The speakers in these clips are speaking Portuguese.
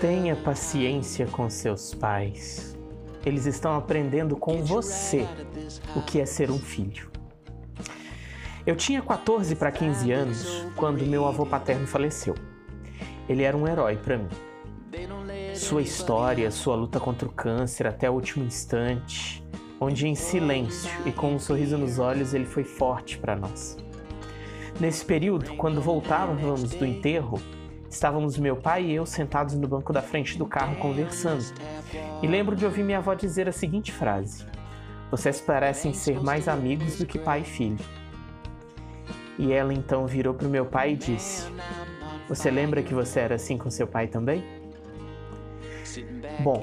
Tenha paciência com seus pais. Eles estão aprendendo com você o que é ser um filho. Eu tinha 14 para 15 anos quando meu avô paterno faleceu. Ele era um herói para mim. Sua história, sua luta contra o câncer até o último instante, onde em silêncio e com um sorriso nos olhos ele foi forte para nós. Nesse período, quando voltávamos do enterro, estávamos meu pai e eu sentados no banco da frente do carro conversando. E lembro de ouvir minha avó dizer a seguinte frase: Vocês parecem ser mais amigos do que pai e filho. E ela então virou para o meu pai e disse: Você lembra que você era assim com seu pai também? Bom,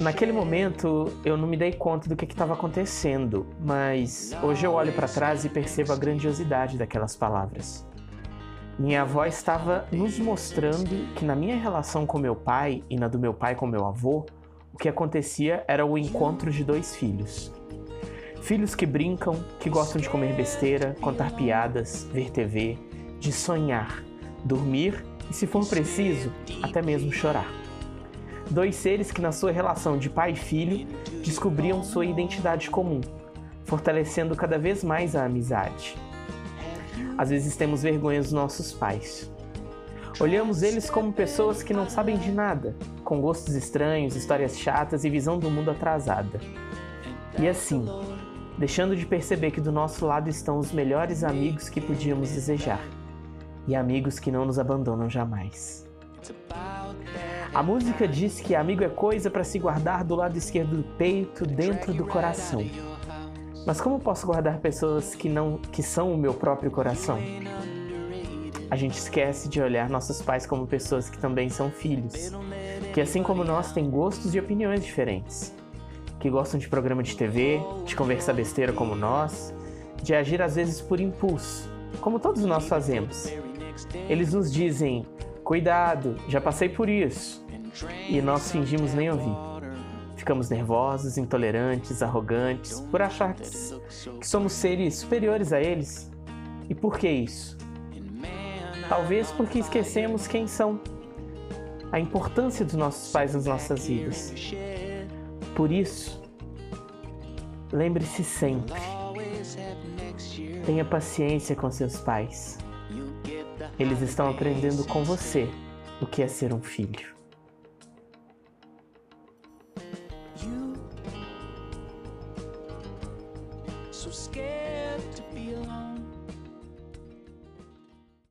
naquele momento eu não me dei conta do que estava acontecendo, mas hoje eu olho para trás e percebo a grandiosidade daquelas palavras. Minha avó estava nos mostrando que na minha relação com meu pai e na do meu pai com meu avô, o que acontecia era o encontro de dois filhos. Filhos que brincam, que gostam de comer besteira, contar piadas, ver TV, de sonhar, dormir e, se for preciso, até mesmo chorar. Dois seres que, na sua relação de pai e filho, descobriam sua identidade comum, fortalecendo cada vez mais a amizade. Às vezes temos vergonha dos nossos pais. Olhamos eles como pessoas que não sabem de nada, com gostos estranhos, histórias chatas e visão do mundo atrasada. E assim, deixando de perceber que do nosso lado estão os melhores amigos que podíamos desejar e amigos que não nos abandonam jamais. A música diz que amigo é coisa para se guardar do lado esquerdo do peito, dentro do coração. Mas como posso guardar pessoas que não que são o meu próprio coração? A gente esquece de olhar nossos pais como pessoas que também são filhos, que assim como nós têm gostos e opiniões diferentes, que gostam de programa de TV, de conversar besteira como nós, de agir às vezes por impulso, como todos nós fazemos. Eles nos dizem: "Cuidado, já passei por isso e nós fingimos nem ouvir. Ficamos nervosos, intolerantes, arrogantes, por achar que somos seres superiores a eles. E por que isso? Talvez porque esquecemos quem são, a importância dos nossos pais nas nossas vidas. Por isso, lembre-se sempre: tenha paciência com seus pais. Eles estão aprendendo com você o que é ser um filho. So scared to be alone.